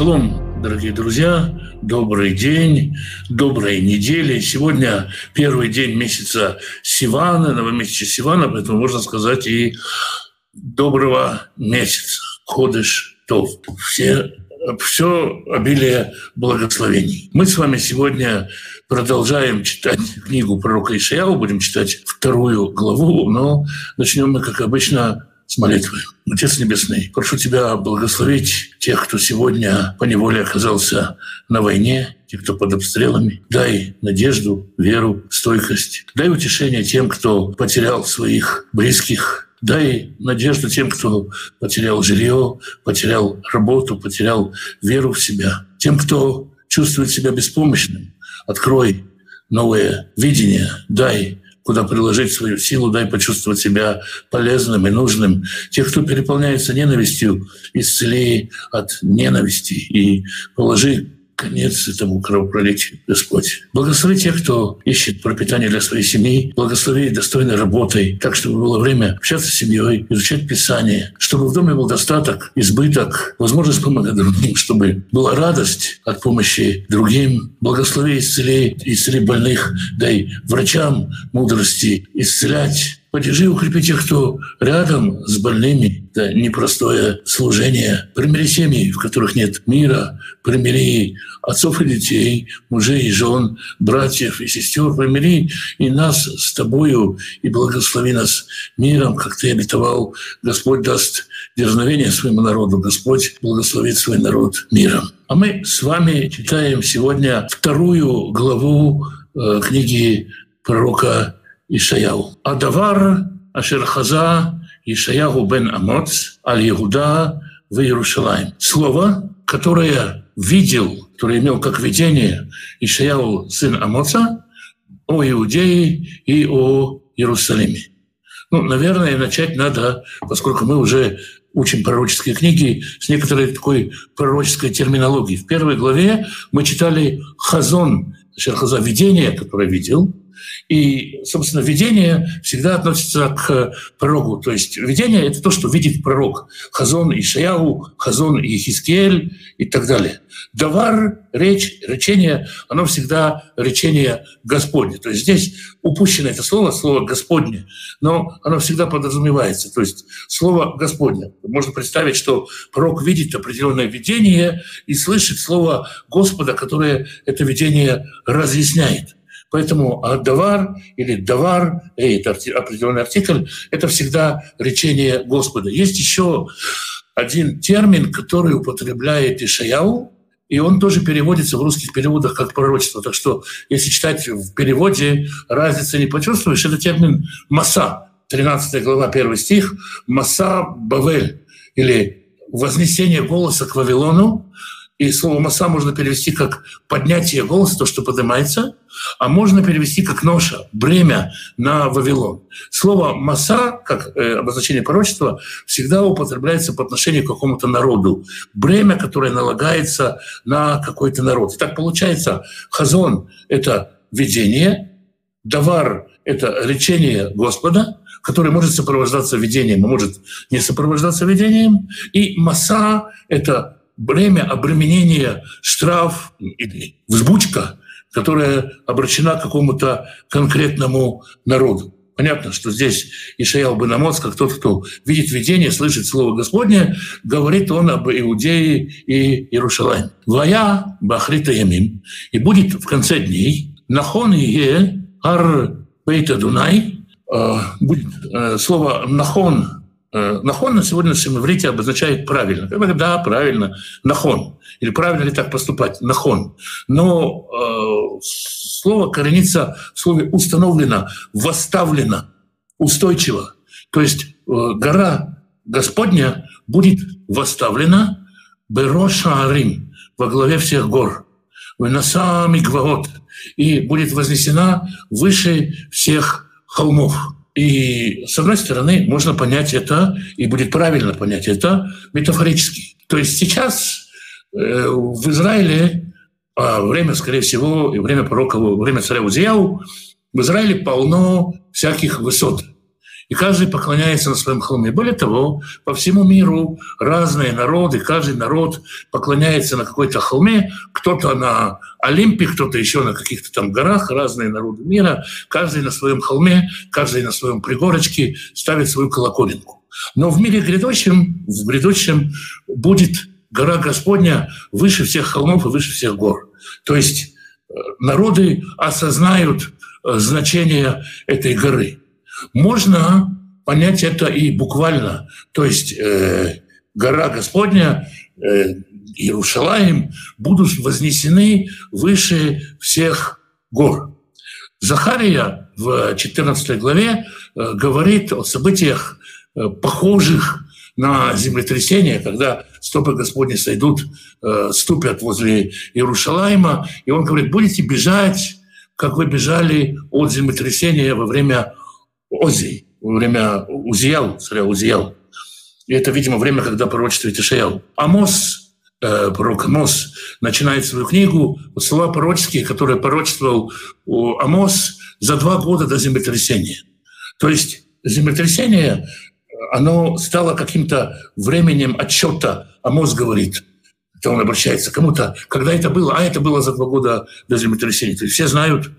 шалом, дорогие друзья, добрый день, доброй недели. Сегодня первый день месяца Сивана, новомесяча Сивана, поэтому можно сказать и доброго месяца, ходыш тов. Все все обилие благословений. Мы с вами сегодня продолжаем читать книгу пророка Ишаяу, будем читать вторую главу, но начнем мы, как обычно, с молитвы. Отец Небесный, прошу Тебя благословить тех, кто сегодня по неволе оказался на войне, тех, кто под обстрелами. Дай надежду, веру, стойкость. Дай утешение тем, кто потерял своих близких, Дай надежду тем, кто потерял жилье, потерял работу, потерял веру в себя. Тем, кто чувствует себя беспомощным, открой новое видение, дай куда приложить свою силу, дай почувствовать себя полезным и нужным. Тех, кто переполняется ненавистью, исцели от ненависти и положи конец этому кровопролитию, Господь. Благослови тех, кто ищет пропитание для своей семьи. Благослови достойной работой, так, чтобы было время общаться с семьей, изучать Писание, чтобы в доме был достаток, избыток, возможность помогать другим, чтобы была радость от помощи другим. Благослови, исцели, исцели больных, дай врачам мудрости исцелять Поддержи и укрепи тех, кто рядом с больными. Это непростое служение. Примири семьи, в которых нет мира. Примири отцов и детей, мужей и жен, братьев и сестер. Примири и нас с тобою, и благослови нас миром, как ты обетовал. Господь даст дерзновение своему народу. Господь благословит свой народ миром. А мы с вами читаем сегодня вторую главу э, книги пророка ישעיהו. הדבר אשר חזה ישעיהו бен Амоц аль Иуда в Иерусалим. Слово, которое видел, которое имел как видение Ишаяу, сын Амоца, о Иудее и о Иерусалиме. Ну, наверное, начать надо, поскольку мы уже учим пророческие книги с некоторой такой пророческой терминологией. В первой главе мы читали хазон, Шерхаза, видение, которое видел, и, собственно, видение всегда относится к пророгу. То есть видение — это то, что видит пророк. Хазон Ишаяу, Хазон Ехискель и так далее. Давар, речь, речение, оно всегда речение Господне. То есть здесь упущено это слово, слово Господне, но оно всегда подразумевается. То есть слово Господне. Можно представить, что пророк видит определенное видение и слышит слово Господа, которое это видение разъясняет. Поэтому давар или давар, это определенный артикль, это всегда речение Господа. Есть еще один термин, который употребляет Ишаяу, и он тоже переводится в русских переводах как пророчество. Так что, если читать в переводе, разницы не почувствуешь. Это термин «маса», 13 глава, 1 стих, «маса Бавель» или «вознесение голоса к Вавилону», и слово «маса» можно перевести как «поднятие голоса», то, что поднимается, а можно перевести как «ноша», «бремя» на Вавилон. Слово «маса», как э, обозначение пророчества, всегда употребляется по отношению к какому-то народу. Бремя, которое налагается на какой-то народ. И так получается, хазон — это видение, давар — это речение Господа, которое может сопровождаться видением, а может не сопровождаться видением, и маса — это бремя обременения, штраф или взбучка, которая обращена к какому-то конкретному народу. Понятно, что здесь Ишаял бен Амоц, как тот, кто видит видение, слышит Слово Господне, говорит он об Иудее и Иерушалайме. «Вая бахрита ямим» и будет в конце дней «нахон е ар бейта дунай» э, будет э, слово «нахон» нахон на сегодняшнем иврите обозначает правильно. Я да, правильно, нахон. Или правильно ли так поступать? Нахон. Но э, слово коренится в слове установлено, восставлено, устойчиво. То есть э, гора Господня будет восставлена Бероша Арим, во главе всех гор. Выносами гваот, и будет вознесена выше всех холмов. И, с одной стороны, можно понять это, и будет правильно понять это метафорически. То есть сейчас э, в Израиле а время, скорее всего, и время пророка, время царя Узияу, в Израиле полно всяких высот. И каждый поклоняется на своем холме. Более того, по всему миру разные народы, каждый народ поклоняется на какой-то холме, кто-то на Олимпе, кто-то еще на каких-то там горах, разные народы мира, каждый на своем холме, каждый на своем пригорочке ставит свою колоколенку. Но в мире грядущем, в грядущем будет гора Господня выше всех холмов и выше всех гор. То есть э, народы осознают э, значение этой горы. Можно понять это и буквально. То есть э, гора Господня, э, Иерушалаем будут вознесены выше всех гор. Захария в 14 главе э, говорит о событиях, э, похожих на землетрясение, когда стопы Господни сойдут, э, ступят возле Иерушалайма, и он говорит, будете бежать, как вы бежали от землетрясения во время Озии, во время Узиял, царя Узиял. И это, видимо, время, когда пророчествует Ишаял. Амос, э, пророк Амос, начинает свою книгу, слова пророческие, которые пророчествовал Амос за два года до землетрясения. То есть землетрясение, оно стало каким-то временем отчета. Амос говорит, это он обращается к кому-то, когда это было, а это было за два года до землетрясения. То есть все знают,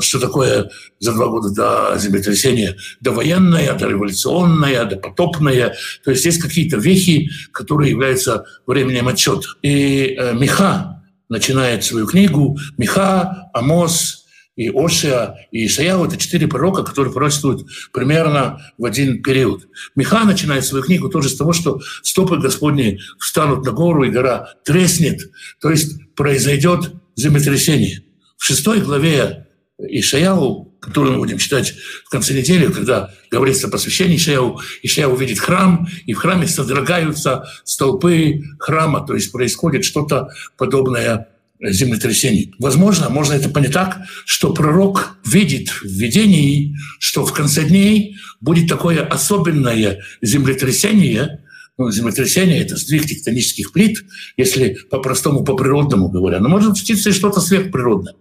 что такое за два года до землетрясения, довоенное, дореволюционное, допотопное. То есть есть какие-то вехи, которые являются временем отчета. И э, Миха начинает свою книгу. Миха, Амос, и Ошия, и Ишаяу — это четыре пророка, которые пророчествуют примерно в один период. Миха начинает свою книгу тоже с того, что стопы Господни встанут на гору, и гора треснет, то есть произойдет землетрясение. В шестой главе Ишаяу, который мы будем читать в конце недели, когда говорится о посвящении Ишаяу, Ишаяу увидит храм, и в храме содрогаются столпы храма, то есть происходит что-то подобное землетрясению. Возможно, можно это понять так, что пророк видит в видении, что в конце дней будет такое особенное землетрясение, ну, землетрясение — это сдвиг тектонических плит, если по-простому, по-природному говоря. Но может случиться и что-то сверхприродное.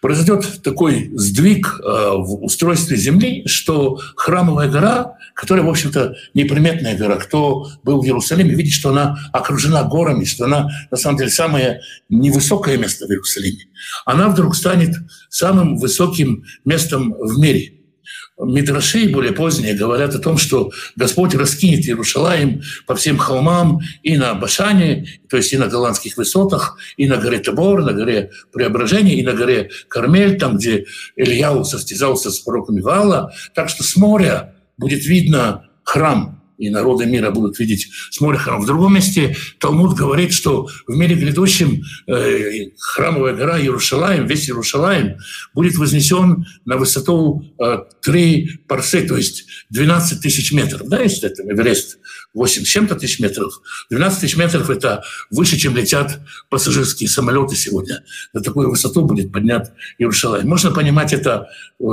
Произойдет такой сдвиг э, в устройстве Земли, что храмовая гора, которая, в общем-то, неприметная гора, кто был в Иерусалиме, видит, что она окружена горами, что она, на самом деле, самое невысокое место в Иерусалиме. Она вдруг станет самым высоким местом в мире – Мидраши, более поздние, говорят о том, что Господь раскинет Иерушалаем по всем холмам и на Башане, то есть и на голландских высотах, и на горе Табор, на горе Преображения, и на горе Кармель, там, где Ильяу состязался с пророками Вала. Так что с моря будет видно храм и народы мира будут видеть с моря храм. В другом месте Талмуд говорит, что в мире грядущем э, храмовая гора Иерушалаем, весь Иерушалаем, будет вознесен на высоту э, 3 парсы, то есть 12 тысяч метров. Да, если это Эверест 8 с чем-то тысяч метров. 12 тысяч метров – это выше, чем летят пассажирские самолеты сегодня. На такую высоту будет поднят Иерушалаем. Можно понимать это э,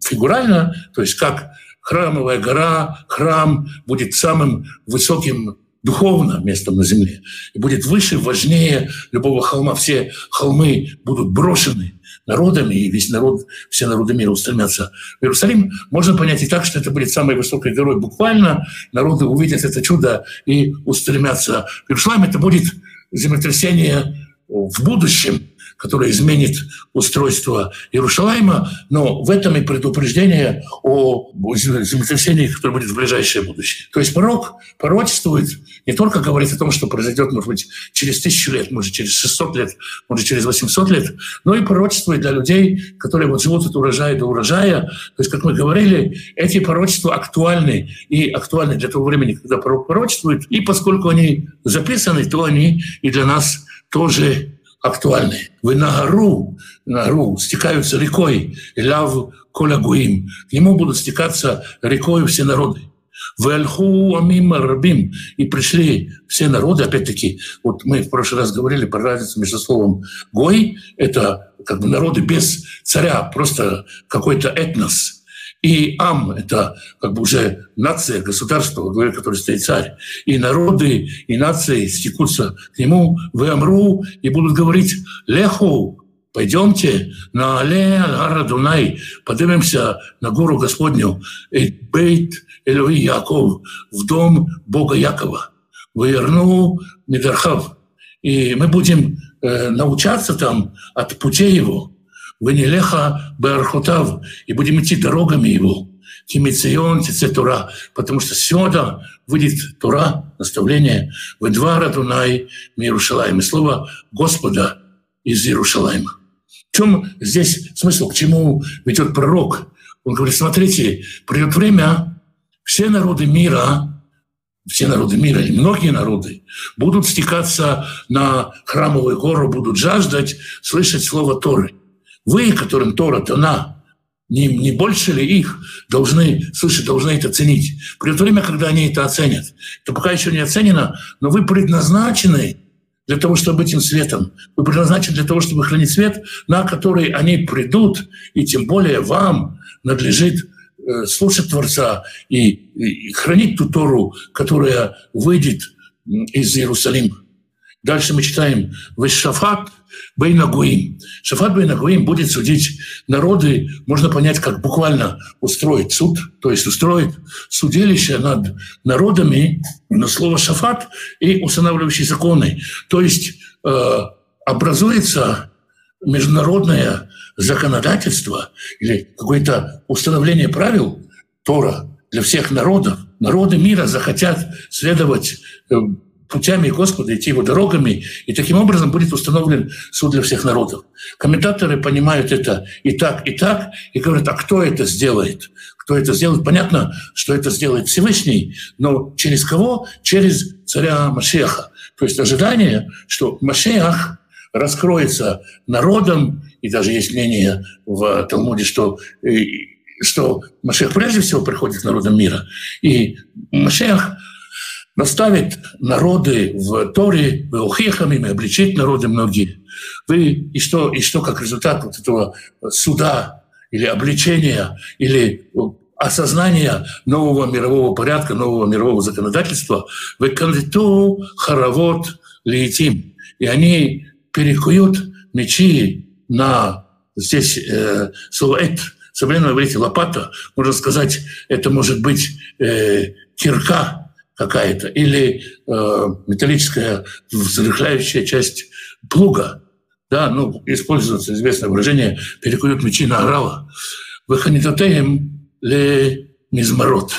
фигурально, то есть как храмовая гора, храм будет самым высоким духовно местом на земле. И будет выше, важнее любого холма. Все холмы будут брошены народами, и весь народ, все народы мира устремятся в Иерусалим. Можно понять и так, что это будет самой высокой горой. Буквально народы увидят это чудо и устремятся в Иерусалим. Это будет землетрясение в будущем – которое изменит устройство Иерушалайма, но в этом и предупреждение о землетрясении, которое будет в ближайшее будущее. То есть пророк пророчествует, не только говорит о том, что произойдет, может быть, через тысячу лет, может, через 600 лет, может, через 800 лет, но и пророчествует для людей, которые вот живут от урожая до урожая. То есть, как мы говорили, эти пророчества актуальны и актуальны для того времени, когда пророк пророчествует, и поскольку они записаны, то они и для нас тоже актуальны. Вы на гору, на гору стекаются рекой, ляв колягуим. К нему будут стекаться рекой все народы. Вальху амим рабим. И пришли все народы, опять-таки, вот мы в прошлый раз говорили про разницу между словом «гой», это как бы народы без царя, просто какой-то этнос – и Ам — это как бы уже нация, государство, во главе которой стоит царь. И народы, и нации стекутся к нему в Амру и будут говорить «Леху, пойдемте на Але Алгара Дунай, поднимемся на гору Господню, Бейт Элюи Яков, в дом Бога Якова, Верну Мидархав. И мы будем э, научаться там от путей его, Венелеха Беархутав, и будем идти дорогами его. Тимицион, Тора, потому что сюда выйдет Тура, наставление, в два Радунай Иерушалаем. И слово Господа из Иерушалаема. В чем здесь смысл, к чему ведет пророк? Он говорит, смотрите, придет время, все народы мира, все народы мира, или многие народы, будут стекаться на храмовую гору, будут жаждать слышать слово Торы. Вы, которым Тора дана, не, не больше ли их должны слышать, должны это ценить? Придет время, когда они это оценят. Это пока еще не оценено, но вы предназначены для того, чтобы быть им светом. Вы предназначены для того, чтобы хранить свет, на который они придут, и тем более вам надлежит э, слушать Творца и, и хранить ту Тору, которая выйдет из Иерусалима. Дальше мы читаем «Вешафат Бейнагуим». Шафат Бейнагуим будет судить народы, можно понять, как буквально устроить суд, то есть устроить судилище над народами, на слово «шафат» и устанавливающие законы. То есть э, образуется международное законодательство или какое-то установление правил Тора для всех народов. Народы мира захотят следовать э, путями Господа, идти его дорогами, и таким образом будет установлен суд для всех народов. Комментаторы понимают это и так, и так, и говорят, а кто это сделает? Кто это сделает? Понятно, что это сделает Всевышний, но через кого? Через царя Машеха. То есть ожидание, что Машех раскроется народом, и даже есть мнение в Талмуде, что э, что Машех прежде всего приходит к народам мира. И Машех наставить народы в Торе, в Ухехами, обличить народы многие. Вы, и что, и что как результат вот этого суда или обличения, или осознания нового мирового порядка, нового мирового законодательства, вы кандидату хоровод летим. И они перекуют мечи на здесь э, слово «эт», современном иврите лопата, можно сказать, это может быть э, кирка, какая-то, или э, металлическая взрыхляющая часть плуга. Да, ну, используется известное выражение «перекуют мечи на орала». «Ваханитотеем ле мизмарот».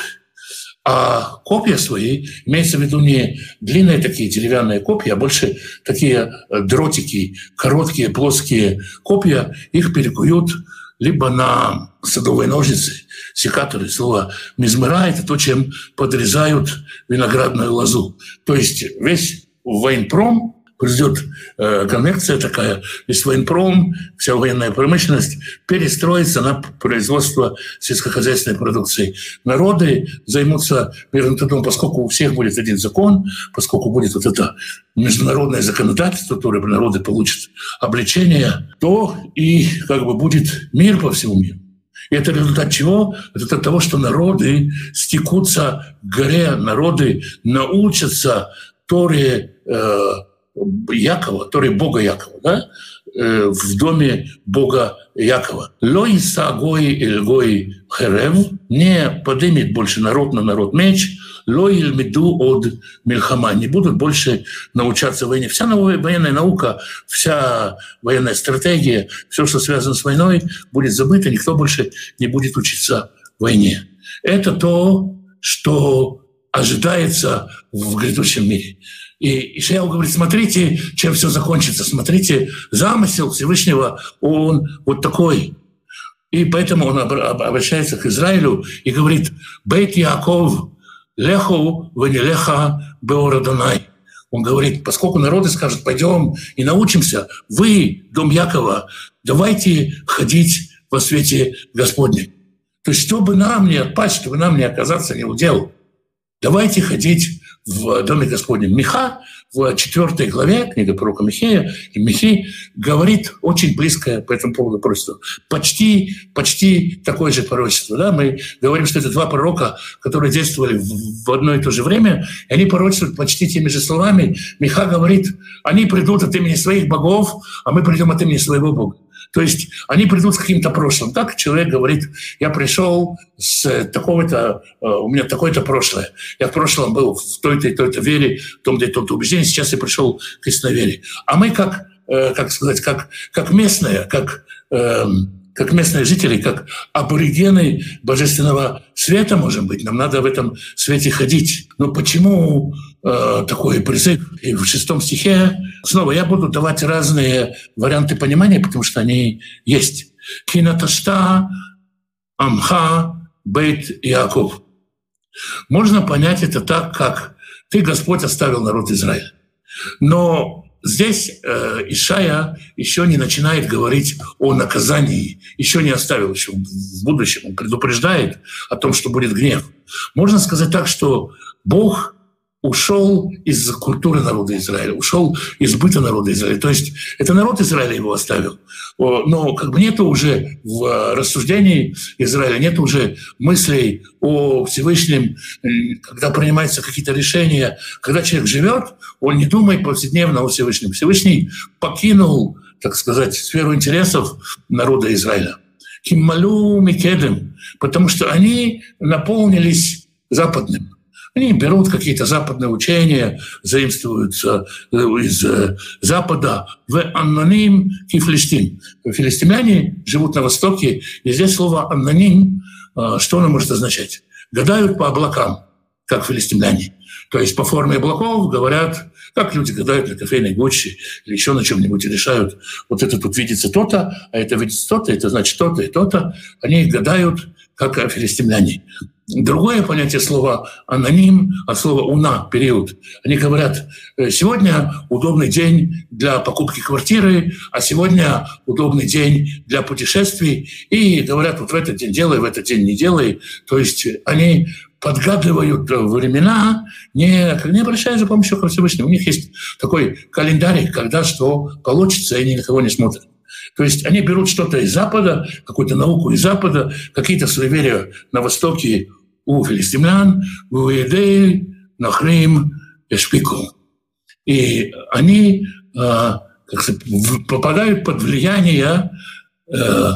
А копья свои, имеется в виду не длинные такие деревянные копья, а больше такие дротики, короткие, плоские копья, их перекуют либо на садовые ножницы, секаторы. Слово «мизмера» — это то, чем подрезают виноградную лозу. То есть весь военпром произойдет э, конвекция такая, весь военпром, вся военная промышленность перестроится на производство сельскохозяйственной продукции. Народы займутся мирным трудом, поскольку у всех будет один закон, поскольку будет вот это международное законодательство, которое народы получат обличение, то и как бы будет мир по всему миру. И это результат чего? Это от того, что народы стекутся к горе, народы научатся Торе э, Якова, Торе Бога Якова, да? э, в доме Бога Якова. Лой сагой эльгой херев не поднимет больше народ на народ меч, лоиль меду от мельхама, не будут больше научаться войне. Вся новая военная наука, вся военная стратегия, все, что связано с войной, будет забыто, никто больше не будет учиться войне. Это то, что ожидается в грядущем мире. И Ишаял говорит, смотрите, чем все закончится, смотрите, замысел Всевышнего, он вот такой. И поэтому он обращается к Израилю и говорит, «Бейт Яков, леху ванилеха беорадонай». Он говорит, поскольку народы скажут, пойдем и научимся, вы, дом Якова, давайте ходить во свете Господнем. То есть, чтобы нам не отпасть, чтобы нам не оказаться не удел, давайте ходить в Доме Господнем. Миха в четвертой главе книга пророка Михея, и Михей говорит очень близкое по этому поводу пророчество. Почти, почти такое же пророчество. Да? Мы говорим, что это два пророка, которые действовали в одно и то же время, и они пророчествуют почти теми же словами. Миха говорит, они придут от имени своих богов, а мы придем от имени своего Бога. То есть они придут с каким-то прошлым. Так человек говорит, я пришел с такого-то, э, у меня такое-то прошлое. Я в прошлом был в той-то и той-то вере, в том-то и том-то убеждении, сейчас я пришел к истиноверии. А мы как, э, как сказать, как, как местные, как эм, как местные жители, как аборигены божественного света, можем быть. Нам надо в этом свете ходить. Но почему э, такой призыв? И в шестом стихе снова я буду давать разные варианты понимания, потому что они есть. Кинаташта Амха Бейт Яков. Можно понять это так, как ты, Господь, оставил народ Израиля. Но Здесь э, Ишая еще не начинает говорить о наказании, еще не оставил, еще в будущем он предупреждает о том, что будет гнев. Можно сказать так, что Бог ушел из культуры народа Израиля, ушел из быта народа Израиля. То есть это народ Израиля его оставил. Но как бы нет уже в рассуждении Израиля, нет уже мыслей о Всевышнем, когда принимаются какие-то решения. Когда человек живет, он не думает повседневно о Всевышнем. Всевышний покинул, так сказать, сферу интересов народа Израиля. Киммалю Микедем, потому что они наполнились западным. Они берут какие-то западные учения, заимствуются э, из э, Запада в аноним кифлистим. Филистимляне живут на Востоке, и здесь слово аноним, э, что оно может означать? Гадают по облакам, как филистимляне. То есть по форме облаков говорят, как люди гадают на кофейной гуще или еще на чем-нибудь и решают, вот это тут видится то-то, а это видится то-то, это значит то-то и то-то. Они гадают, как филистимляне. Другое понятие слова «аноним» от слова «уна» – период. Они говорят, «Э, сегодня удобный день для покупки квартиры, а сегодня удобный день для путешествий. И говорят, вот в этот день делай, в этот день не делай. То есть они подгадывают времена, не, не обращаясь за помощью ко Всевышнему. У них есть такой календарь, когда что получится, и они никого не смотрят. То есть они берут что-то из Запада, какую-то науку из Запада, какие-то суеверия на Востоке у филистимлян, у Иудеи, Нахрим, Эшпику. И они э, как сказать, попадают под влияние э,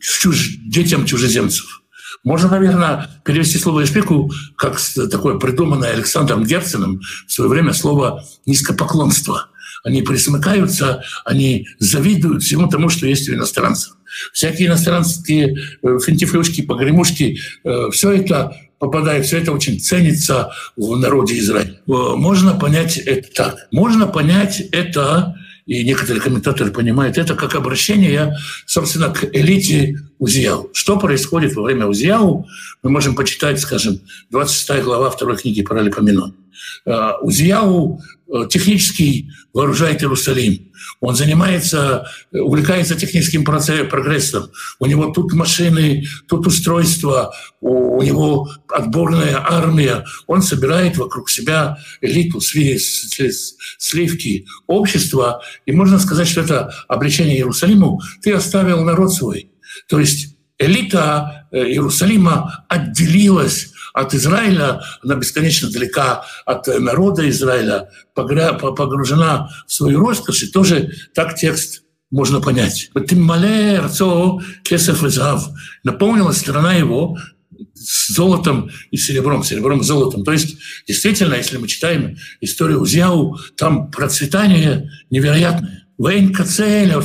чуж, детям чужеземцев. Можно, наверное, перевести слово «эшпику» как такое придуманное Александром Герценом в свое время слово «низкопоклонство» они присмыкаются, они завидуют всему тому, что есть у иностранцев. Всякие иностранские э, финтифлюшки, погремушки, э, все это попадает, все это очень ценится в народе Израиля. Э, можно понять это так. Можно понять это, и некоторые комментаторы понимают это, как обращение, собственно, к элите Узияу. Что происходит во время Узияу, мы можем почитать, скажем, 26 глава второй книги Паралипоменон. Узияу технически вооружает Иерусалим. Он занимается, увлекается техническим прогрессом. У него тут машины, тут устройства, у, него отборная армия. Он собирает вокруг себя элиту, сливки общества. И можно сказать, что это обличение Иерусалиму. Ты оставил народ свой. То есть элита э, Иерусалима отделилась от Израиля, она бесконечно далека от народа Израиля, погружена в свою роскошь, и тоже так текст можно понять. Наполнилась страна его с золотом и серебром, серебром и золотом. То есть, действительно, если мы читаем историю Узяу, там процветание невероятное. Вейн кацеля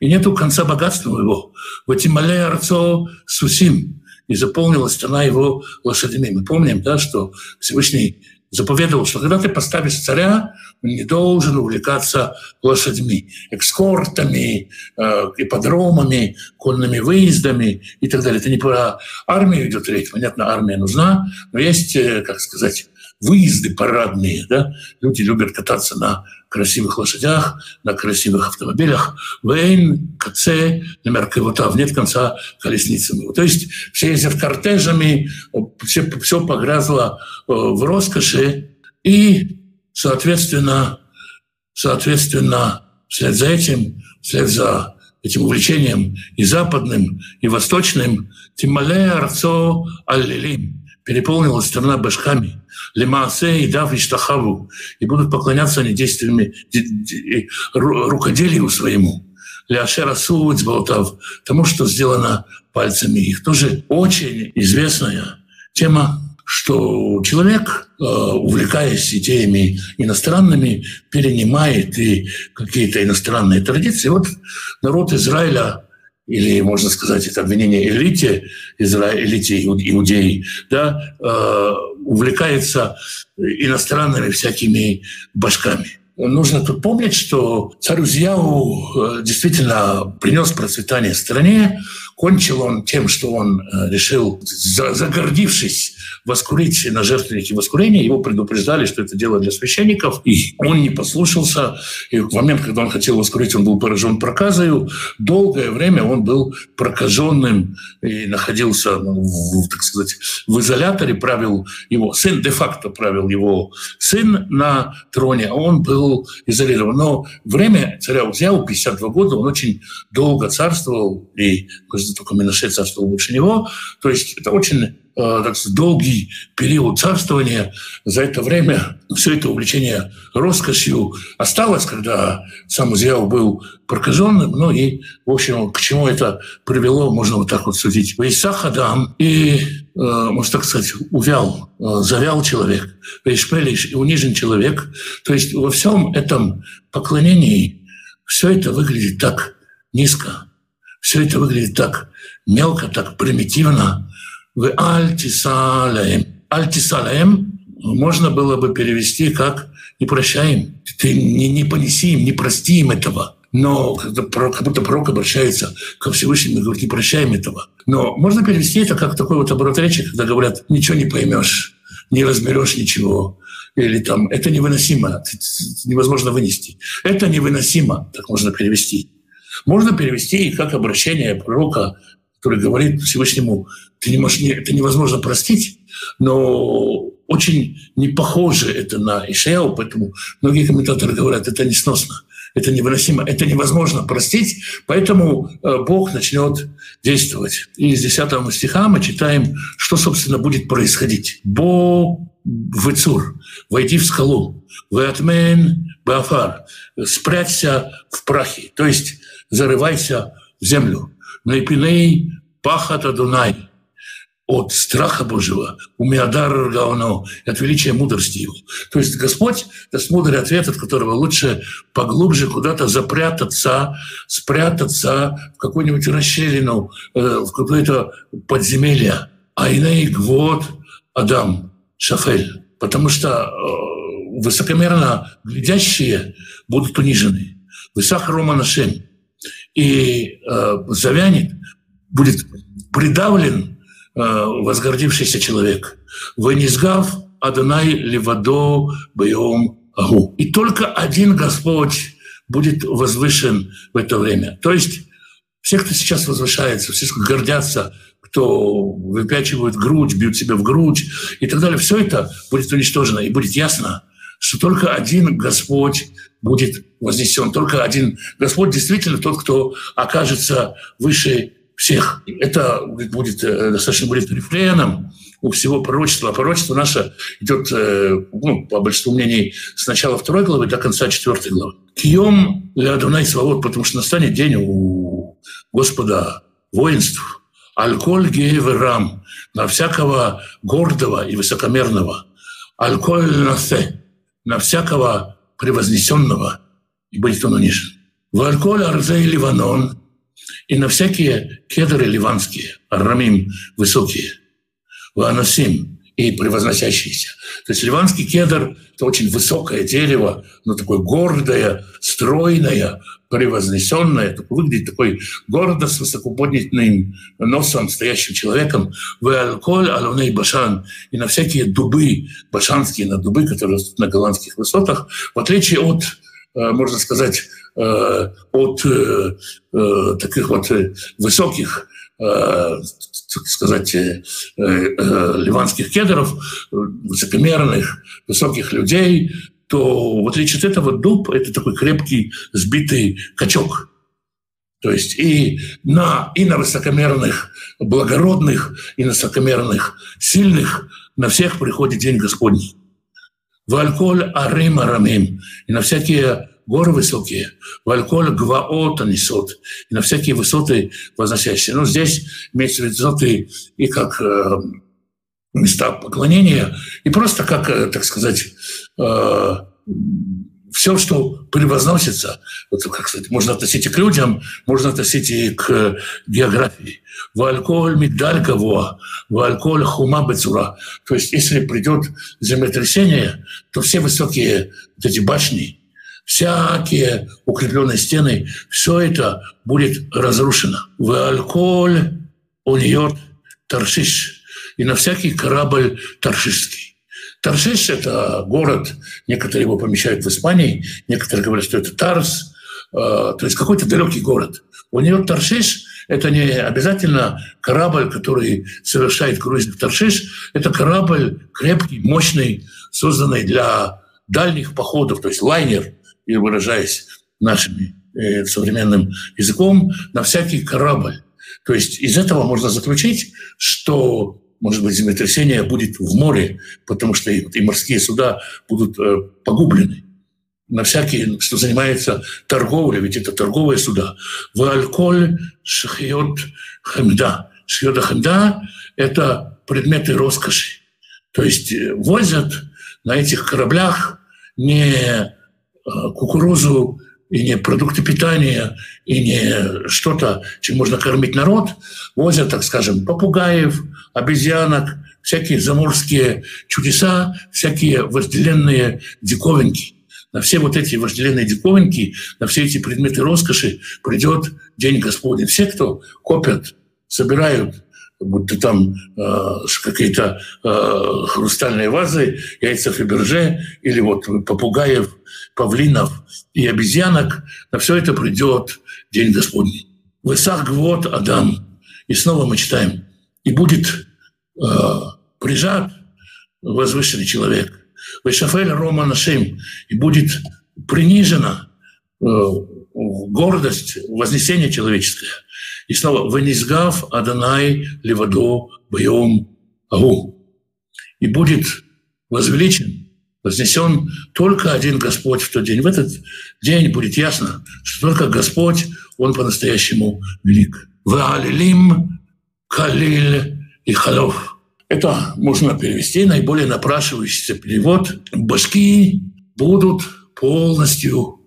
и нету конца богатства его. Ватимале Арцо Сусим и заполнилась страна его лошадями. Мы помним, да, что Всевышний заповедовал, что когда ты поставишь царя, он не должен увлекаться лошадьми, экскортами, э, ипподромами, конными выездами и так далее. Это не про армию идет речь. Понятно, армия нужна, но есть, э, как сказать, выезды парадные. Да? Люди любят кататься на красивых лошадях, на красивых автомобилях. Вейн, КЦ, Меркевотав, нет конца колесницам. То есть все ездят кортежами, все, все погрязло э, в роскоши. И, соответственно, соответственно, вслед за этим, вслед за этим увлечением и западным, и восточным, Тимале Арцо Аллилим. Переполнилась страна башками, лимаасе и дав иштахаву, и будут поклоняться они действиями, рукоделию своему. Ляшера Сувыц Болтав, тому, что сделано пальцами их. Тоже очень известная тема, что человек, э, увлекаясь идеями иностранными, перенимает и какие-то иностранные традиции. Вот народ Израиля или, можно сказать, это обвинение элите, Израиль, элите иудеи, да, э, увлекается иностранными всякими башками. Нужно тут помнить, что царь Узьяу э, действительно принес процветание стране. Кончил он тем, что он э, решил, загордившись, воскурить на жертвеннике воскурения. Его предупреждали, что это дело для священников. И он не послушался. И в момент, когда он хотел воскурить, он был поражен проказою. Долгое время он был прокаженным и находился, ну, в, так сказать, в изоляторе. Правил его сын, де-факто правил его сын на троне. Он был был изолирован. Но время царя Узяу, 52 года, он очень долго царствовал, и только Минаше царствовал больше него. То есть это очень так сказать, долгий период царствования. За это время все это увлечение роскошью осталось, когда сам Узяу был прокаженным. Ну и, в общем, к чему это привело, можно вот так вот судить. Исах Адам и Э, можно так сказать, увял, э, завял человек, вейшпелиш и унижен человек. То есть во всем этом поклонении все это выглядит так низко, все это выглядит так мелко, так примитивно. Альтисалаем. Альтисалаем можно было бы перевести как «не прощаем». Ты не, не понеси им, не прости им этого но как будто пророк обращается ко Всевышнему и говорит, не прощаем этого. Но можно перевести это как такой вот оборот речи, когда говорят, ничего не поймешь, не разберешь ничего, или там, это невыносимо, невозможно вынести. Это невыносимо, так можно перевести. Можно перевести и как обращение пророка, который говорит Всевышнему, ты не можешь, это невозможно простить, но очень не похоже это на Ишаяу, поэтому многие комментаторы говорят, это несносно это невыносимо, это невозможно простить, поэтому э, Бог начнет действовать. И из 10 стиха мы читаем, что, собственно, будет происходить. Бо в Ицур, войди в скалу, веатмен бафар, спрячься в прахе, то есть зарывайся в землю. Найпиней пахата Дунай – от страха Божьего, у Миадар Гаоно, от величия мудрости его. То есть Господь даст мудрый ответ, от которого лучше поглубже куда-то запрятаться, спрятаться в какую-нибудь расщелину, э, в какое-то подземелье. Айней Гвод Адам Шафель. Потому что э, высокомерно глядящие будут унижены. Высах Рома Нашем. И э, завянет, будет придавлен Э, возгордившийся человек. «Венизгав Адонай Левадо Байом Агу». И только один Господь будет возвышен в это время. То есть все, кто сейчас возвышается, все, кто гордятся, кто выпячивают грудь, бьют себя в грудь и так далее, все это будет уничтожено. И будет ясно, что только один Господь будет вознесен. Только один Господь действительно тот, кто окажется выше всех. Это будет э, достаточно будет рефреном у всего пророчества. А пророчество наше идет, э, ну, по большинству мнений, с начала второй главы до конца четвертой главы. Кием для Адунай свобод, потому что настанет день у Господа воинств. Альколь геверам на всякого гордого и высокомерного. Альколь насе на всякого превознесенного, и будет он унижен. В альколь арзей Ливанон – и на всякие кедры ливанские, рамим высокие, ванасим и превозносящиеся. То есть ливанский кедр – это очень высокое дерево, но такое гордое, стройное, превознесенное, выглядит такой гордо с высокоподнятым носом, стоящим человеком. В алкоголь алуней башан и на всякие дубы, башанские на дубы, которые растут на голландских высотах, в отличие от, э, можно сказать, Э, от э, таких вот высоких так сказать, ливанских кедров, высокомерных, высоких людей, то в отличие от этого дуб – это такой крепкий сбитый качок. То есть и на, и на высокомерных, благородных, и на высокомерных, сильных, на всех приходит День Господний. Вальколь арим арамим. И на всякие горы высокие. Вальколь гваот несут. И на всякие высоты возносящиеся. Но здесь имеется в виду высоты и как э, места поклонения, и просто как, э, так сказать, э, все, что превозносится, вот, как сказать, можно относить и к людям, можно относить и к географии. Вальколь медаль кого, вальколь хума бецура. То есть, если придет землетрясение, то все высокие вот эти башни, всякие укрепленные стены, все это будет разрушено. Вальколь уньет таршиш. И на всякий корабль таршистский. Таршиш – это город, некоторые его помещают в Испании, некоторые говорят, что это Тарс, э, то есть какой-то далекий город. У нее Таршиш – это не обязательно корабль, который совершает круиз в Таршиш, это корабль крепкий, мощный, созданный для дальних походов, то есть лайнер, и выражаясь нашим э, современным языком, на всякий корабль. То есть из этого можно заключить, что может быть, землетрясение будет в море, потому что и, морские суда будут э, погублены. На всякие, что занимается торговлей, ведь это торговые суда. В алкоголь шахиот хамда. Шахиот хамда – это предметы роскоши. То есть э, возят на этих кораблях не кукурузу и не продукты питания, и не что-то, чем можно кормить народ, возят, так скажем, попугаев, обезьянок, всякие заморские чудеса, всякие вожделенные диковинки. На все вот эти вожделенные диковинки, на все эти предметы роскоши придет День Господень. Все, кто копят, собирают будто там э, какие-то э, хрустальные вазы, яйца Фаберже или вот попугаев, павлинов и обезьянок, на все это придет День Господний. Высах гвот Адам. И снова мы читаем. И будет э, прижат возвышенный человек. Вешафель Рома Нашим. И будет принижена э, гордость, вознесение человеческое. И снова «Венизгав Адонай Левадо Боем Агу». И будет возвеличен, вознесен только один Господь в тот день. В этот день будет ясно, что только Господь, Он по-настоящему велик. «Ваалилим Калиль и Халов». Это можно перевести наиболее напрашивающийся перевод. Башки будут полностью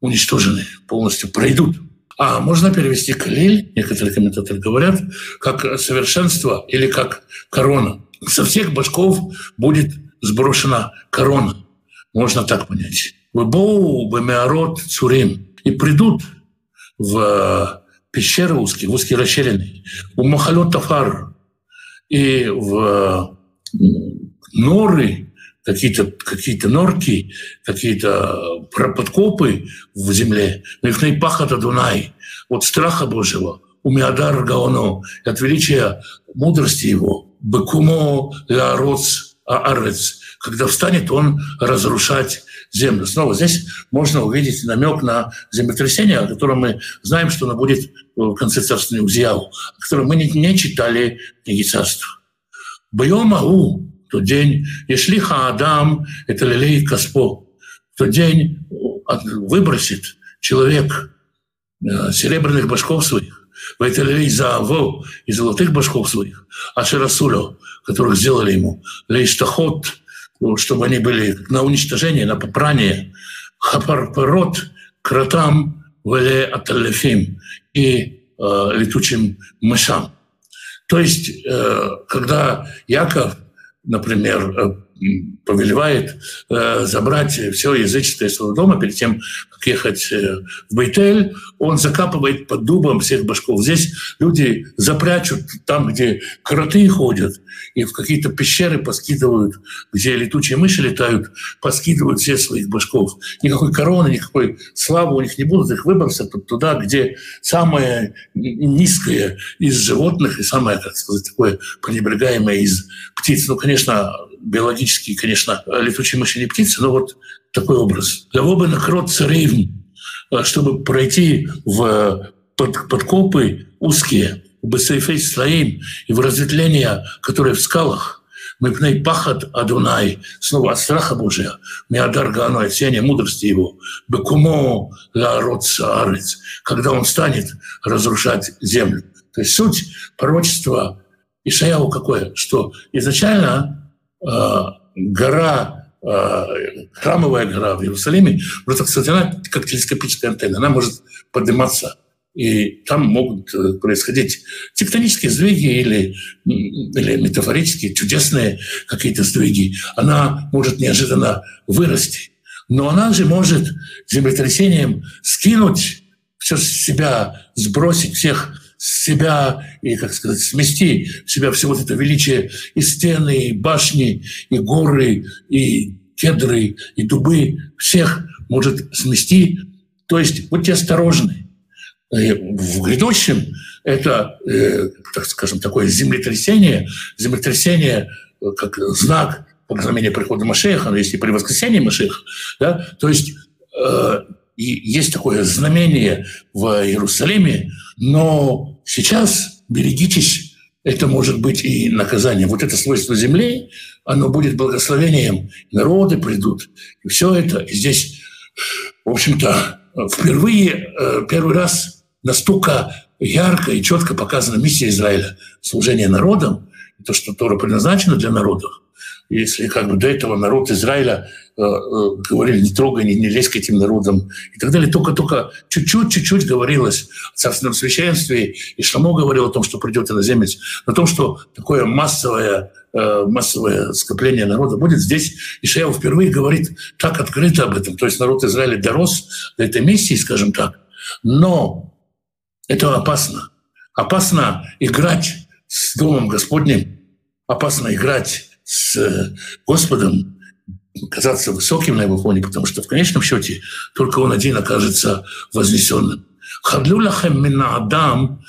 уничтожены, полностью пройдут. А можно перевести «клиль», некоторые комментаторы говорят, как совершенство или как корона. Со всех башков будет сброшена корона. Можно так понять. «Выбоу бемеарот цурим» и придут в пещеры узкие, в узкие расщелины, у махалот тафар и в норы какие-то какие норки, какие-то подкопы в земле, мифней пахата Дунай, от страха Божьего, умиадар гаоно, от величия мудрости его, бекумо лароц аарец, когда встанет он разрушать землю. Снова здесь можно увидеть намек на землетрясение, о котором мы знаем, что оно будет в конце царства Узияу, о котором мы не, читали книги царства. Байомагу, тот день Ешлиха Адам – это лилей Каспо. В тот день выбросит человек э, серебряных башков своих, в это лилей Зааву и золотых башков своих, а Шерасулю, которых сделали ему, лейштахот, чтобы они были на уничтожение, на попрание, хапарпарот, кротам, вале аталефим и э, летучим мышам. То есть, э, когда Яков например, э, повелевает э, забрать все языческое из своего дома перед тем, ехать э, в Бейтель, он закапывает под дубом всех башков. Здесь люди запрячут там, где кроты ходят, и в какие-то пещеры поскидывают, где летучие мыши летают, поскидывают все своих башков. Никакой короны, никакой славы у них не будут, их выбросят туда, где самое низкое из животных и самое, так сказать, такое пренебрегаемое из птиц. Ну, конечно, биологически, конечно, летучие мыши не птицы, но вот такой образ. Для бы накрот царевни, чтобы пройти в под, подкопы узкие, бесейфей слоим и в разветвления, которые в скалах, мы пней пахат Адунай, снова от страха Божия, миадар Гану, от сияния мудрости его, бекумо ларот саарец, когда он станет разрушать землю. То есть суть пророчества Ишаяу какое? Что изначально э, гора, э, храмовая гора в Иерусалиме, просто, кстати, она как телескопическая антенна, она может подниматься и там могут э, происходить тектонические сдвиги или, или метафорические, чудесные какие-то сдвиги. Она может неожиданно вырасти. Но она же может землетрясением скинуть все с себя, сбросить всех с себя и, как сказать, смести в себя все вот это величие и стены, и башни, и горы, и кедры, и дубы, всех может смести. То есть будьте осторожны. Э, в грядущем это, э, так скажем, такое землетрясение, землетрясение э, как знак знамения прихода Машеха, но если при воскресении Машеха, да, то есть э, и есть такое знамение в Иерусалиме, но сейчас берегитесь, это может быть и наказание. Вот это свойство земли, оно будет благословением, народы придут, и все это. И здесь, в общем-то, впервые, первый раз настолько ярко и четко показана миссия Израиля – служение народам, то, что Тора предназначена для народов. Если как бы до этого народ Израиля э, э, говорили «не трогай, не, не лезь к этим народам» и так далее, только-только чуть-чуть, чуть-чуть говорилось о царственном священстве, и Шамо говорил о том, что придет иноземец, о том, что такое массовое, э, массовое скопление народа будет здесь. Ишаяу впервые говорит так открыто об этом. То есть народ Израиля дорос до этой миссии, скажем так. Но это опасно. Опасно играть с Домом Господним, опасно играть с э, Господом, казаться высоким на его фоне, потому что в конечном счете только он один окажется вознесенным. Хадлю лахем мина адам,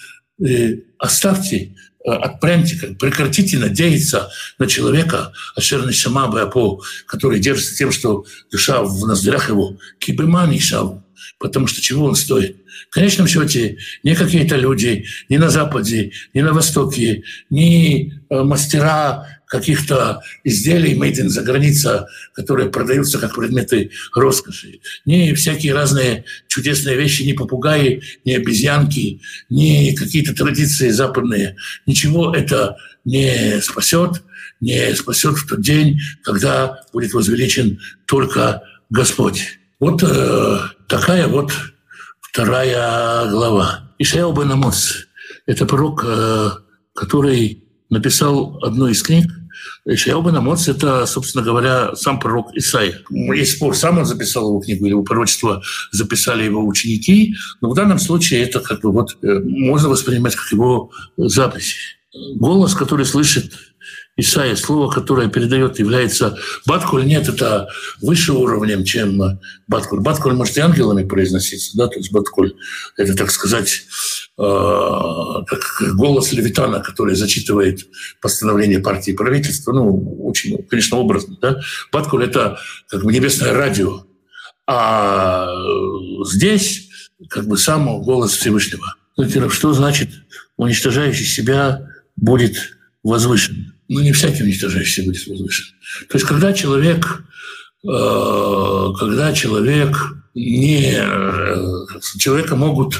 э, оставьте, э, отпрямьте, прекратите надеяться на человека, ашер нишама бэапо, который держится тем, что душа в ноздрях его, кибемани потому что чего он стоит? В конечном счете, ни какие-то люди ни на Западе, ни на Востоке, ни э, мастера каких-то изделий made in за граница, которые продаются как предметы роскоши, ни всякие разные чудесные вещи, ни попугаи, ни обезьянки, ни какие-то традиции западные. Ничего это не спасет, не спасет в тот день, когда будет возвеличен только Господь. Вот э, такая вот вторая глава. Ишаяу бен Амос – это пророк, э, который написал одну из книг. Ишаяу бен Амос – это, собственно говоря, сам пророк Исаия. Есть спор, сам он записал его книгу или его пророчество записали его ученики, но в данном случае это как бы вот э, можно воспринимать как его запись. Голос, который слышит Исаия, слово, которое передает, является Баткуль, нет, это выше уровнем, чем Баткуль. Баткуль может и ангелами произноситься, да, то есть Баткуль – это, так сказать, э, как голос Левитана, который зачитывает постановление партии и правительства, ну, очень, конечно, образно, да. Баткуль – это как бы небесное радио, а здесь как бы сам голос Всевышнего. Что значит уничтожающий себя будет возвышен? Ну, не всякий уничтожающий будет возвышен. То есть, когда человек, э, когда человек не э, человека могут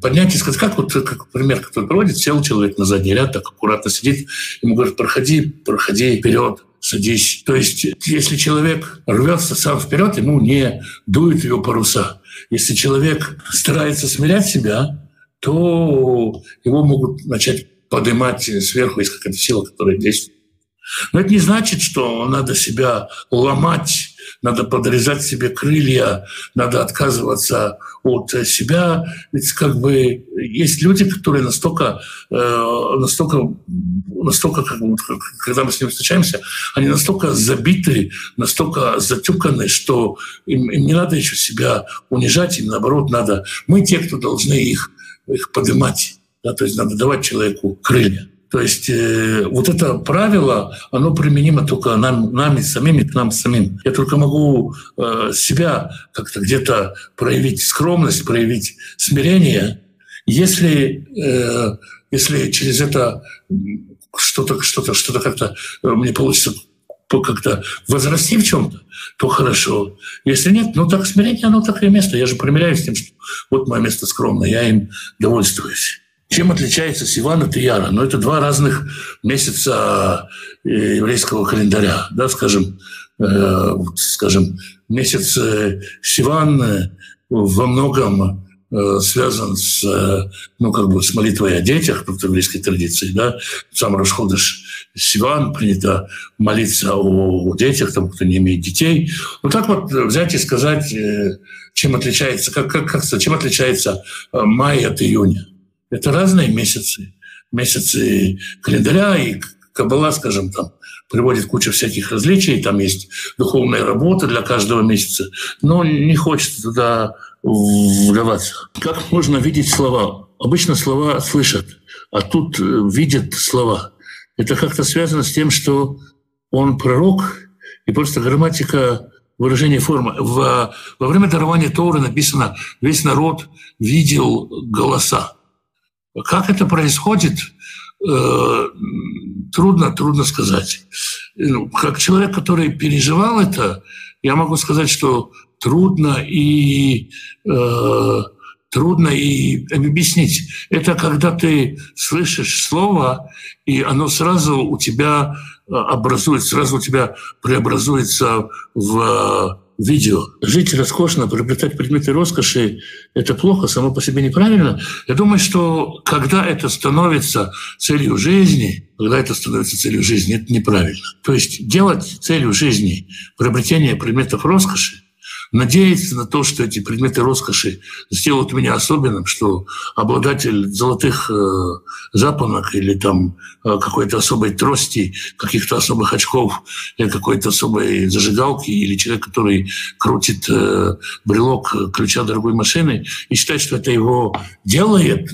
поднять и сказать, как вот как пример, который проводит, сел человек на задний ряд, так аккуратно сидит, ему говорят, проходи, проходи вперед, садись. То есть, если человек рвется сам вперед, ему не дует его паруса. Если человек старается смирять себя, то его могут начать поднимать сверху, есть какая-то сила, которая действует. Но это не значит, что надо себя ломать, надо подрезать себе крылья, надо отказываться от себя. Ведь как бы есть люди, которые настолько, э, настолько, настолько как бы, когда мы с ними встречаемся, они настолько забиты, настолько затюканы, что им, им не надо еще себя унижать, им наоборот надо. Мы те, кто должны их, их поднимать. Да, то есть надо давать человеку крылья. То есть э, вот это правило, оно применимо только нам, нами самими, к нам самим. Я только могу э, себя как-то где-то проявить скромность, проявить смирение Если, э, если через это что-то что-то что-то как-то э, мне получится как-то возрасти в чем-то, то хорошо. Если нет, ну так смирение, оно такое место. Я же примиряюсь с тем, что вот мое место скромное, я им довольствуюсь. Чем отличается Сиван от Ияра? Ну, это два разных месяца э, еврейского календаря. Да, скажем, э, скажем месяц э, Сиван э, во многом связан с, ну, как бы с молитвой о детях, в еврейской традиции, да, сам Рашходыш Сиван принято молиться о, о детях, там, кто не имеет детей. Вот так вот взять и сказать, чем отличается, как, как, как, чем отличается май от июня. Это разные месяцы. Месяцы календаря и Кабала, скажем, там приводит кучу всяких различий, там есть духовная работа для каждого месяца, но не хочется туда вдаваться. Как можно видеть слова? Обычно слова слышат, а тут э, видят слова. Это как-то связано с тем, что он пророк, и просто грамматика выражение формы. В, во время дарования Торы написано, весь народ видел голоса. Как это происходит, э, трудно, трудно сказать. Ну, как человек, который переживал это, я могу сказать, что трудно и э, трудно и объяснить. Это когда ты слышишь слово, и оно сразу у тебя э, образуется, сразу у тебя преобразуется в видео. Жить роскошно, приобретать предметы роскоши – это плохо, само по себе неправильно. Я думаю, что когда это становится целью жизни, когда это становится целью жизни, это неправильно. То есть делать целью жизни приобретение предметов роскоши – надеяться на то, что эти предметы роскоши сделают меня особенным, что обладатель золотых э, запонок или там э, какой-то особой трости, каких-то особых очков, или какой-то особой зажигалки, или человек, который крутит э, брелок ключа дорогой машины, и считает, что это его делает,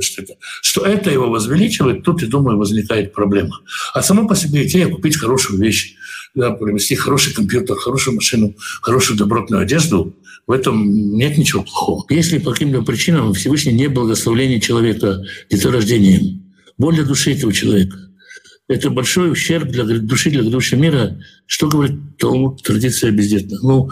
что это, что это его возвеличивает, тут, я думаю, возникает проблема. А само по себе идея купить хорошую вещь, да, приобрести хороший компьютер, хорошую машину, хорошую добротную одежду, в этом нет ничего плохого. Если по каким-либо причинам Всевышний не благословление человека деторождением, боль для души этого человека, это большой ущерб для души, для грядущего мира. Что говорит Талмуд, традиция бездетных? Ну,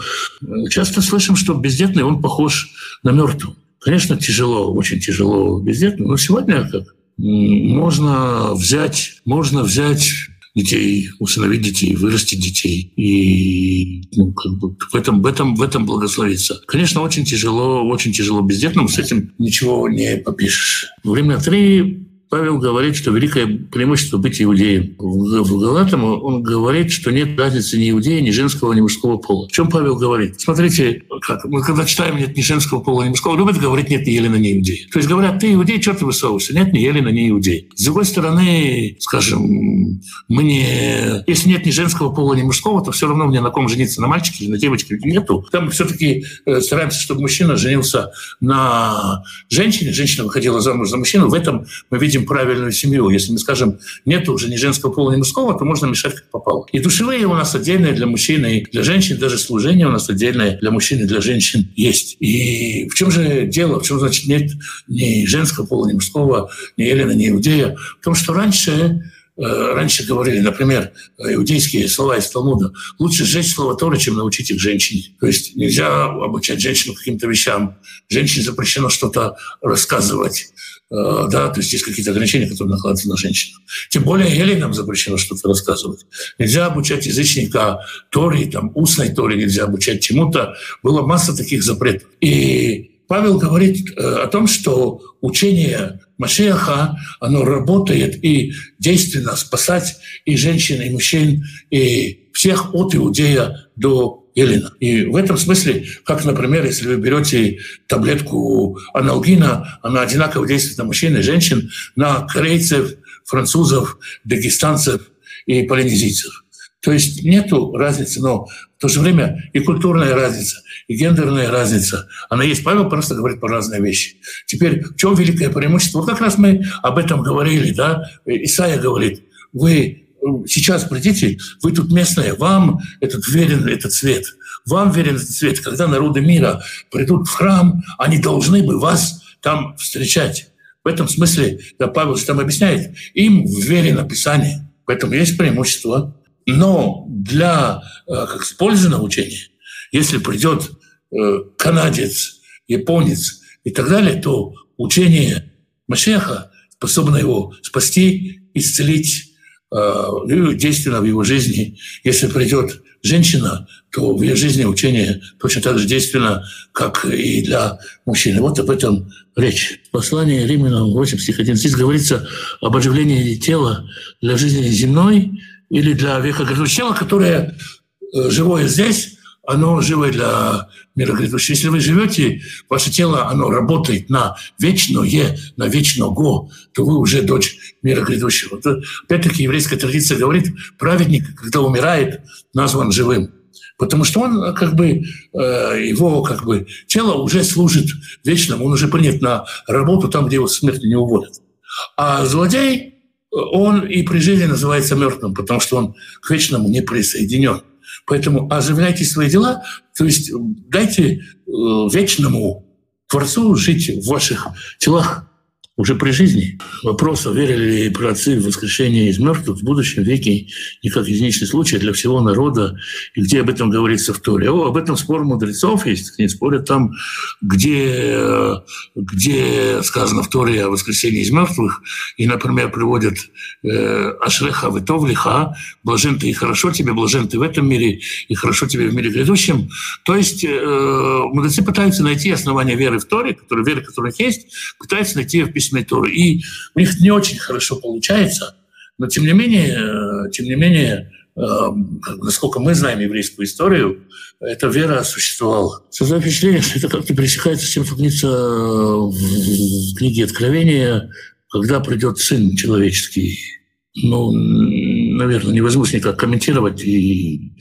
часто слышим, что бездетный, он похож на мертвого. Конечно, тяжело, очень тяжело бездетный, но сегодня как? Можно взять, можно взять детей, усыновить детей, вырастить детей. И ну, как бы в, этом, в, этом, в этом благословиться. Конечно, очень тяжело, очень тяжело бездетным, с этим ничего не попишешь. Время три Павел говорит, что великое преимущество быть иудеем. В Галатам он говорит, что нет разницы ни иудея, ни женского, ни мужского пола. В чем Павел говорит? Смотрите, как мы когда читаем «нет ни женского пола, ни мужского», любят говорить «нет ни Елена, ни иудея». То есть говорят, ты иудей, что ты высовываешься? Нет ни Елена, ни иудей. С другой стороны, скажем, мне, если нет ни женского пола, ни мужского, то все равно мне на ком жениться, на мальчике или на девочке нету. Там все-таки э, стараемся, чтобы мужчина женился на женщине, женщина выходила замуж за мужчину. В этом мы видим правильную семью. Если мы скажем, нет уже ни женского пола, ни мужского, то можно мешать как попало. И душевые у нас отдельные для мужчин и для женщин, даже служение у нас отдельное для мужчин и для женщин есть. И в чем же дело? В чем, значит, нет ни женского пола, ни мужского, ни Елена, ни Иудея? В том, что раньше раньше говорили, например, иудейские слова из Талмуда, лучше сжечь слово Торы, чем научить их женщине. То есть нельзя обучать женщину каким-то вещам. Женщине запрещено что-то рассказывать. Э, да, то есть есть какие-то ограничения, которые накладываются на женщину. Тем более эллинам запрещено что-то рассказывать. Нельзя обучать язычника Тори, там, устной Тори нельзя обучать чему-то. Была масса таких запретов. И Павел говорит э, о том, что учение Машеха, оно работает и действенно спасать и женщин, и мужчин, и всех от Иудея до Елена. И в этом смысле, как, например, если вы берете таблетку аналгина, она одинаково действует на мужчин и женщин, на корейцев, французов, дагестанцев и полинезийцев. То есть нет разницы, но в то же время и культурная разница, и гендерная разница, она есть. Павел просто говорит по разные вещи. Теперь в чем великое преимущество? Вот как раз мы об этом говорили, да? Исаия говорит, вы сейчас придите, вы тут местные, вам этот верен этот цвет, вам верен этот цвет. Когда народы мира придут в храм, они должны бы вас там встречать. В этом смысле, да, Павел же там объясняет, им верено Писание. Поэтому есть преимущество. Но для э, как использованного учения, если придет э, канадец, японец и так далее, то учение Машеха способно его спасти, исцелить, э, действенно в его жизни. Если придет женщина, то в ее жизни учение точно так же действенно, как и для мужчины. Вот об этом речь. Послание Римлянам 8 стих 1. Здесь говорится об оживлении тела для жизни земной или для века грядущего, которое э, живое здесь, оно живое для мира грядущего. Если вы живете, ваше тело, оно работает на вечное, на вечного, то вы уже дочь мира грядущего. Опять-таки еврейская традиция говорит, праведник, когда умирает, назван живым. Потому что он как бы, э, его как бы тело уже служит вечному, он уже принят на работу там, где его смерть не уводят. А злодей, он и при жизни называется мертвым, потому что он к вечному не присоединен. Поэтому оживляйте свои дела, то есть дайте э, вечному Творцу жить в ваших телах уже при жизни. Вопрос, верили ли праотцы в воскрешение из мертвых в будущем веке не как единичный случай для всего народа, и где об этом говорится в Торе. О, об этом спор мудрецов есть, они спорят там, где, где сказано в Торе о воскресении из мертвых, и, например, приводят э, Ашреха Ветовлиха, блажен ты и хорошо тебе, блажен ты в этом мире, и хорошо тебе в мире грядущем. То есть э, мудрецы пытаются найти основания веры в Торе, которые, веры которых есть, пытаются найти в письме Торы. И у них не очень хорошо получается, но тем не менее, э, тем не менее, э, насколько мы знаем еврейскую историю, эта вера существовала. Создаю впечатление, что это как-то пересекается с тем, что говорится в книге Откровения, когда придет Сын Человеческий. Ну, наверное, не возьмусь никак комментировать. И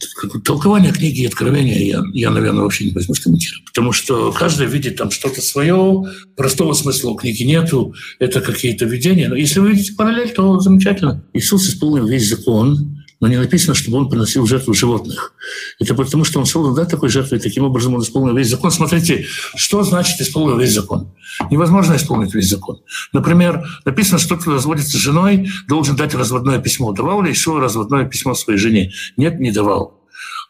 толкование книги и откровения я, я, наверное, вообще не возьмусь комментировать. Потому что каждый видит там что-то свое, простого смысла у книги нету, это какие-то видения. Но если вы видите параллель, то замечательно. Иисус исполнил весь закон, но не написано, чтобы он приносил жертву животных. Это потому, что он создан да, такой жертвой, таким образом он исполнил весь закон. Смотрите, что значит исполнил весь закон? Невозможно исполнить весь закон. Например, написано, что кто разводится с женой, должен дать разводное письмо. Давал ли еще разводное письмо своей жене? Нет, не давал.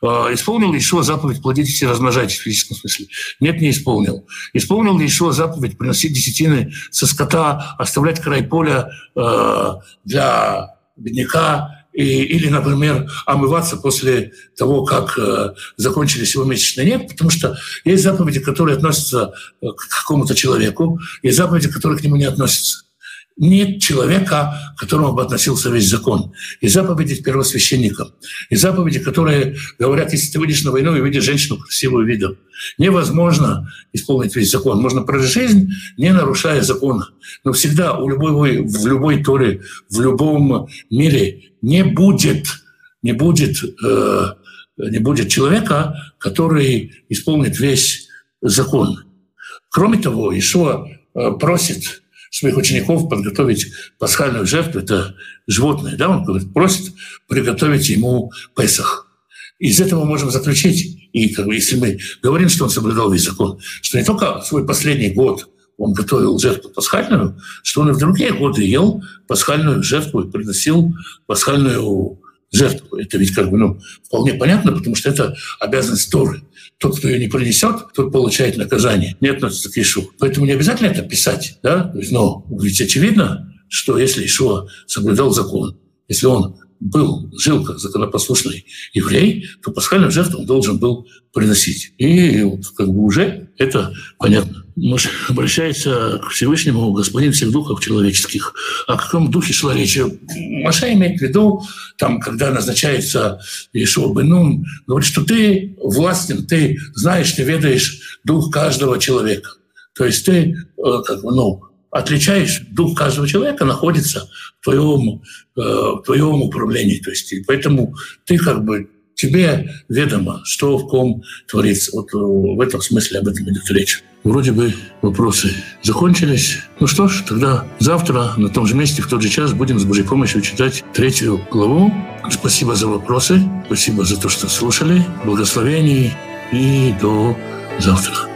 А, исполнил ли Ишуа заповедь «плодитесь и размножайтесь» в физическом смысле? Нет, не исполнил. Исполнил ли Ишуа заповедь приносить десятины со скота, оставлять край поля э, для бедняка и, или, например, омываться после того, как э, закончились его месячные нет, потому что есть заповеди, которые относятся э, к какому-то человеку, и заповеди, которые к нему не относятся нет человека, к которому бы относился весь закон. И заповеди первосвященникам, и заповеди, которые говорят, если ты выйдешь на войну и видишь женщину красивую видом, невозможно исполнить весь закон. Можно прожить жизнь, не нарушая закона. Но всегда у любой, в любой Торе, в любом мире не будет, не будет, э, не будет человека, который исполнит весь закон. Кроме того, Ишуа э, просит своих учеников подготовить пасхальную жертву, это животное, да, он говорит, просит приготовить ему Песах. Из этого мы можем заключить, и как бы, если мы говорим, что он соблюдал весь закон, что не только свой последний год он готовил жертву пасхальную, что он и в другие годы ел пасхальную жертву и приносил пасхальную жертву. Это ведь как бы ну, вполне понятно, потому что это обязанность Торы. Тот, кто ее не принесет, тот получает наказание, не относится к Ишу. Поэтому не обязательно это писать. Да? Но ведь очевидно, что если Ишуа соблюдал закон, если он был, жил как законопослушный еврей, то пасхальную жертву он должен был приносить. И вот как бы уже это понятно. Муж обращается к Всевышнему господин всех духов человеческих. О каком духе шла речь? Маша имеет в виду, там, когда назначается Ишуа Бенун, говорит, что ты властен, ты знаешь, ты ведаешь дух каждого человека. То есть ты э, как бы, ну, отличаешь, дух каждого человека находится в твоем, э, в твоем управлении. То есть, поэтому ты как бы тебе ведомо, что в ком творится. Вот э, в этом смысле об этом идет речь. Вроде бы вопросы закончились. Ну что ж, тогда завтра на том же месте, в тот же час будем с Божьей помощью читать третью главу. Спасибо за вопросы, спасибо за то, что слушали. Благословений и до завтра.